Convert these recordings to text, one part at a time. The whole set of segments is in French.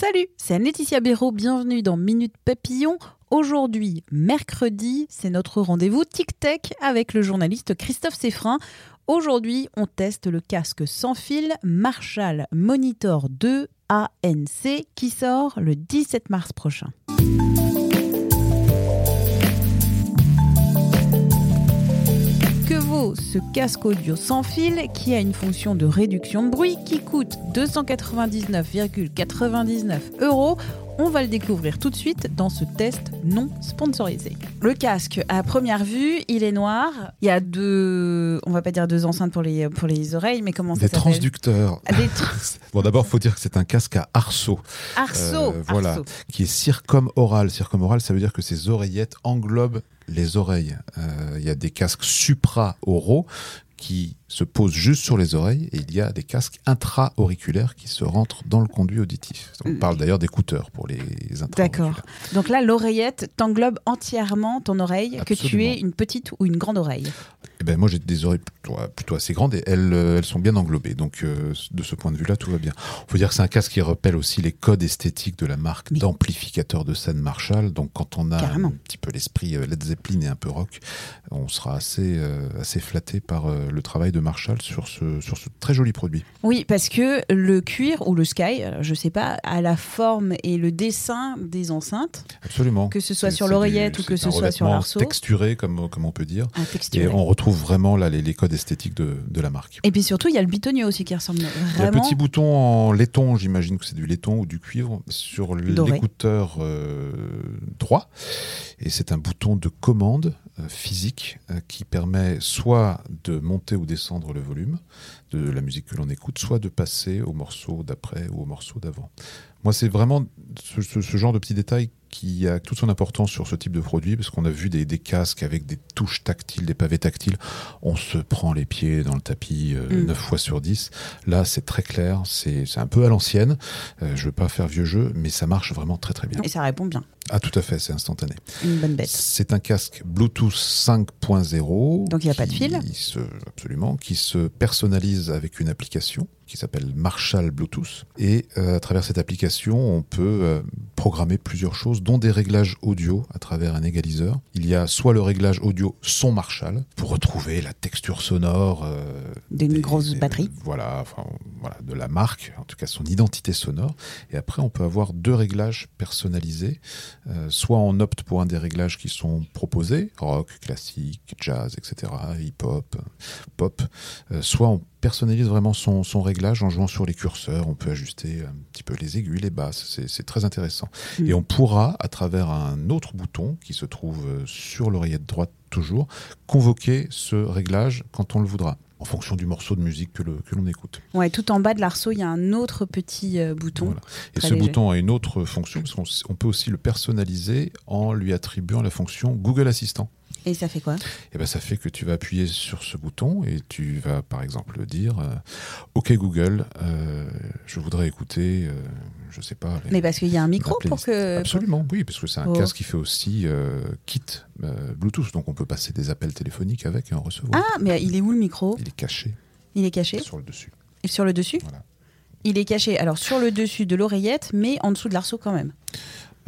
Salut, c'est Laetitia Béraud, bienvenue dans Minute Papillon. Aujourd'hui, mercredi, c'est notre rendez-vous Tic-Tech avec le journaliste Christophe Seffrin. Aujourd'hui, on teste le casque sans fil Marshall Monitor 2 ANC qui sort le 17 mars prochain. Ce casque audio sans fil qui a une fonction de réduction de bruit qui coûte 299,99 euros on va le découvrir tout de suite dans ce test non sponsorisé. Le casque, à première vue, il est noir. Il y a deux, on va pas dire deux enceintes pour les, pour les oreilles, mais comment ça Des s'appelle transducteurs. Des tra- Bon, d'abord, faut dire que c'est un casque à arceau. Arceau, Euh, voilà, arceau. qui est circumoral. Circumoral, ça veut dire que ces oreillettes englobent les oreilles. Euh, Il y a des casques supra-oraux qui se posent juste sur les oreilles et il y a des casques intra-auriculaires qui se rentrent dans le conduit auditif. On parle d'ailleurs d'écouteurs pour les intra Mm. D'accord. Donc là, l'oreillette t'englobe entièrement ton oreille, que tu aies une petite ou une grande oreille. Eh ben, moi, j'ai des oreilles plutôt, plutôt assez grandes et elles, euh, elles sont bien englobées. Donc, euh, de ce point de vue-là, tout va bien. Il faut dire que c'est un casque qui rappelle aussi les codes esthétiques de la marque d'amplificateur de scène Marshall. Donc, quand on a Carrément. un petit peu l'esprit euh, Led Zeppelin et un peu rock, on sera assez, euh, assez flatté par euh, le travail de Marshall sur ce, sur ce très joli produit. Oui, parce que le cuir ou le sky, euh, je sais pas, a la forme et le dessin des enceintes, Absolument. Que ce soit sur l'oreillette ou que ce soit sur l'arceau. texturé, comme, comme on peut dire. un Et on retrouve vraiment là les, les codes esthétiques de, de la marque. Et puis surtout, il y a le bitonnier aussi qui ressemble Il y a vraiment. un petit bouton en laiton, j'imagine que c'est du laiton ou du cuivre, sur l'écouteur euh, droit. Et c'est un bouton de commande euh, physique euh, qui permet soit de monter ou descendre le volume de la musique que l'on écoute, soit de passer au morceau d'après ou au morceau d'avant. Moi, c'est vraiment ce, ce- ce genre de petits détails qui a toute son importance sur ce type de produit, parce qu'on a vu des, des casques avec des touches tactiles, des pavés tactiles. On se prend les pieds dans le tapis euh, Mm. 9 fois sur 10. Là, c'est très clair, c'est un peu à l'ancienne. Euh, je veux pas faire vieux jeu, mais ça marche vraiment très très bien. Et ça répond bien. Ah, tout à fait, c'est instantané. Une bonne bête. C'est un casque Bluetooth 5.0. Donc, il y a pas de fil se- Absolument, qui se personnalise avec une application qui s'appelle Marshall Bluetooth. Et euh, à travers cette application, on peut euh, programmer plusieurs choses, dont des réglages audio à travers un égaliseur. Il y a soit le réglage audio son Marshall, pour retrouver la texture sonore euh, D'une des- grosse des- batterie. Voilà, enfin, voilà, de la marque, en tout cas son identité sonore. Et après, on peut avoir deux réglages personnalisés. Euh, soit on opte pour un des réglages qui sont proposés, rock, classique, jazz, etc., hip-hop, pop. Euh, soit on personnalise vraiment son, son réglage en jouant sur les curseurs. On peut ajuster un petit peu les aigus, les basses. C'est- C'est très intéressant. Mm. Et on pourra, à travers un autre bouton qui se trouve euh, sur l'oreillette droite toujours, convoquer ce réglage quand on le voudra en fonction du morceau de musique que l'on écoute. Ouais, tout en bas de l'arceau, il y a un autre petit euh, bouton. Voilà. Et ce léger. bouton a une autre fonction, parce qu'on peut aussi le personnaliser en lui attribuant la fonction Google Assistant. Et ça fait quoi? Et ben ça fait que tu vas appuyer sur ce bouton et tu vas par exemple dire euh, OK Google, euh, je voudrais écouter, euh, je sais pas. les- Mais parce qu'il y a un micro pour que. Absolument, oui, parce que c'est un Oh. casque qui fait aussi euh, kit Bluetooth, donc on peut passer des appels téléphoniques avec et en recevoir. Ah, mais il est où le micro? Il est caché Il est caché? Sur le dessus. Et Sur le dessus? Voilà. Il est caché, alors sur le dessus de l'oreillette, mais en dessous de l'arceau quand même.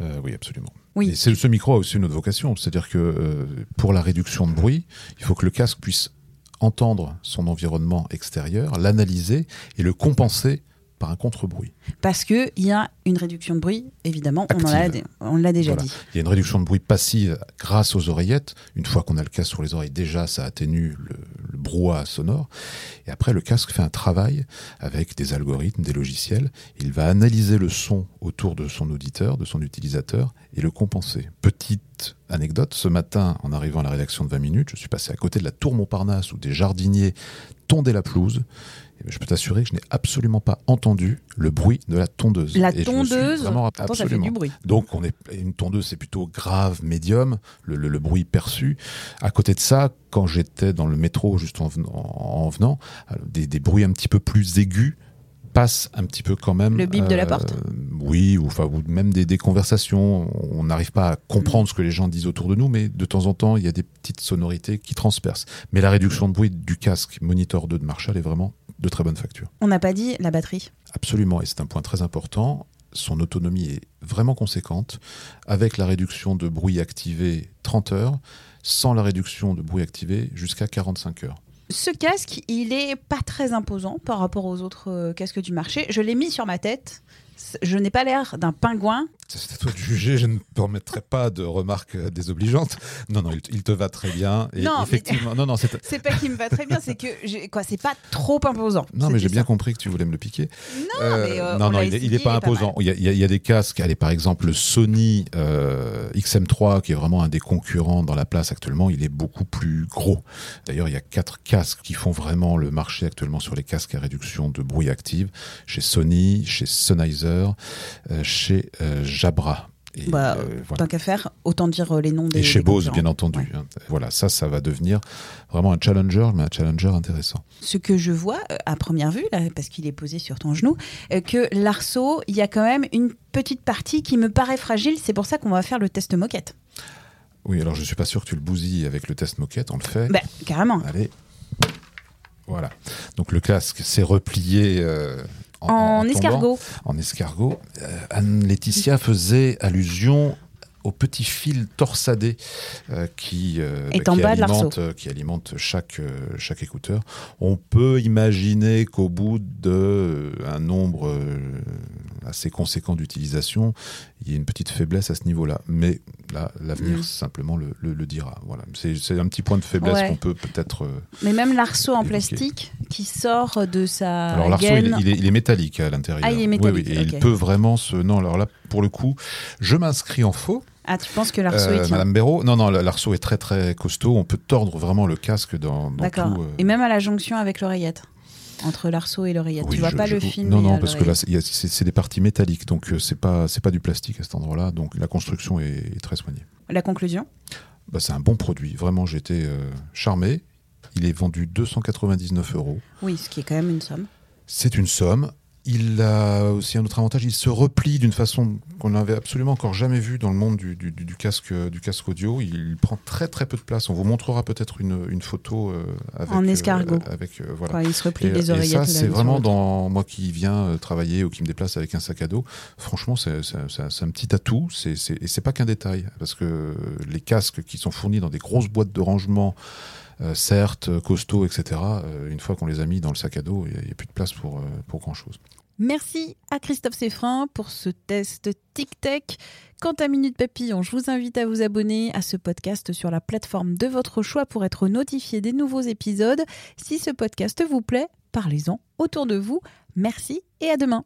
Euh, oui, absolument. Oui. Ce micro a aussi une autre vocation, c'est-à-dire que euh, pour la réduction de bruit, il faut que le casque puisse entendre son environnement extérieur, l'analyser et le compenser par un contre-bruit. Parce qu'il y a une réduction de bruit, évidemment, on Active. l'a déjà Voilà. dit. Il y a une réduction de bruit passive grâce aux oreillettes. Une fois qu'on a le casque sur les oreilles, déjà, ça atténue le, le brouhaha sonore. Et après, le casque fait un travail avec des algorithmes, des logiciels. Il va analyser le son autour de son auditeur, de son utilisateur, et le compenser. Petit petite anecdote, ce matin, en arrivant à la rédaction de 20 minutes, je suis passé à côté de la tour Montparnasse où des jardiniers tondaient la pelouse. Et je peux t'assurer que je n'ai absolument pas entendu le bruit de la tondeuse. La Et tondeuse, vraiment- pourtant, ça fait absolument. du bruit. Donc, on est, une tondeuse, c'est plutôt grave, médium, le, le- le bruit perçu. À côté de ça, quand j'étais dans le métro, juste en venant, en venant, des, des bruits un petit peu plus aigus passent un petit peu quand même. euh, Le bip de la porte Oui, ou, enfin, ou même des, des conversations. On n'arrive pas à comprendre ce que les gens disent autour de nous, mais de temps en temps, il y a des petites sonorités qui transpercent. Mais la réduction de bruit du casque Monitor 2 de Marshall est vraiment de très bonne facture. On n'a pas dit la batterie. Absolument, et c'est un point très important. Son autonomie est vraiment conséquente, avec la réduction de bruit activé 30 heures, sans la réduction de bruit activé jusqu'à 45 heures. Ce casque, il est pas très imposant par rapport aux autres euh, casques du marché. Je l'ai mis sur ma tête. Je n'ai pas l'air d'un pingouin. C'est à toi de juger, je ne permettrai pas de remarques euh, désobligeantes. Non, non, il, il te va très bien. Et Non, mais- effectivement, non, non, c'est. Pas qu'il me va très bien, c'est que quoi, c'est pas trop imposant. Non, mais j'ai bien compris que tu voulais me le piquer. Non, mais, euh, non, on non, il, essayé, est pas il est pas imposant. Il y, a, il y a- il y a des casques, allez, par exemple, le Sony euh, XM3, qui est vraiment un des concurrents dans la place actuellement, il est beaucoup plus gros. D'ailleurs, il y a quatre casques qui font vraiment le marché actuellement sur les casques à réduction de bruit active, chez Sony, chez Sennheiser, euh, chez euh, Jabra. Et, Bah, euh, voilà. Tant qu'à faire, autant dire les noms des. Et chez des Bose, bien entendu. Ouais. hein. Voilà, ça, ça va devenir vraiment un challenger, mais un challenger intéressant. Ce que je vois à première vue, là, parce qu'il est posé sur ton genou, que l'arceau, il y a quand même une petite partie qui me paraît fragile. C'est pour ça qu'on va faire le test moquette. Oui, alors je suis pas sûr que tu le bousilles avec le test moquette, on le fait. Bah, carrément. Allez. Voilà. Donc le casque s'est replié euh, en, En, en tombant, escargot. En escargot. Euh, Anne-Laetitia faisait allusion au petit fil torsadé euh, qui, euh, bah, qui alimente, euh, qui alimente chaque, chaque écouteur. On peut imaginer qu'au bout de euh, un nombre assez conséquent d'utilisation, il y a une petite faiblesse à ce niveau-là. Mais là, l'avenir Mm. simplement le, le- le dira. Voilà. C'est un petit point de faiblesse Ouais. qu'on peut peut-être. euh, Mais même l'arceau en plastique qui sort de sa Alors l'arceau, il, est- gaine. il est, il est métallique à l'intérieur. Ah, il est Oui, métallique, oui, et il peut vraiment se. Non, alors là, pour le coup, je m'inscris en faux. Ah, tu penses que l'arceau Euh, tient Madame Béraud, non, non, l'arceau est très très costaud. On peut tordre vraiment le casque dans, dans D'accord. euh, Et même à la jonction avec l'oreillette. Entre l'arceau et l'oreillette. oui, tu vois je- pas je- le film Non, non, parce que là, c'est- des parties métalliques, donc euh, c'est pas c'est pas du plastique à cet endroit-là. Donc la construction est, est très soignée. La conclusion? Bah, c'est un bon produit. Vraiment, j'étais euh, charmé. Il est vendu 299 euros. Oui, ce qui est quand même une somme. C'est une somme. Il a aussi un autre avantage, il se replie d'une façon qu'on n'avait absolument encore jamais vue dans le monde du, du- du casque, du casque audio. Il prend très très peu de place. On vous montrera peut-être une, une photo euh, avec, En euh, escargot. avec euh, voilà. Il se replie Et, les et oreillettes. ça, c'est vraiment dans moi qui viens travailler ou qui me déplace avec un sac à dos. Franchement, c'est un petit atout. C'est c'est- et c'est pas qu'un détail parce que les casques qui sont fournis dans des grosses boîtes de rangement, euh, certes costauds, etc. euh, une fois qu'on les a mis dans le sac à dos, il n'y a, plus de place pour, euh, pour grand chose. Merci à Christophe Seffrin pour ce test Tic-Tac. Quant à Minute Papillon, je vous invite à vous abonner à ce podcast sur la plateforme de votre choix pour être notifié des nouveaux épisodes. Si ce podcast vous plaît, parlez-en autour de vous. Merci et à demain.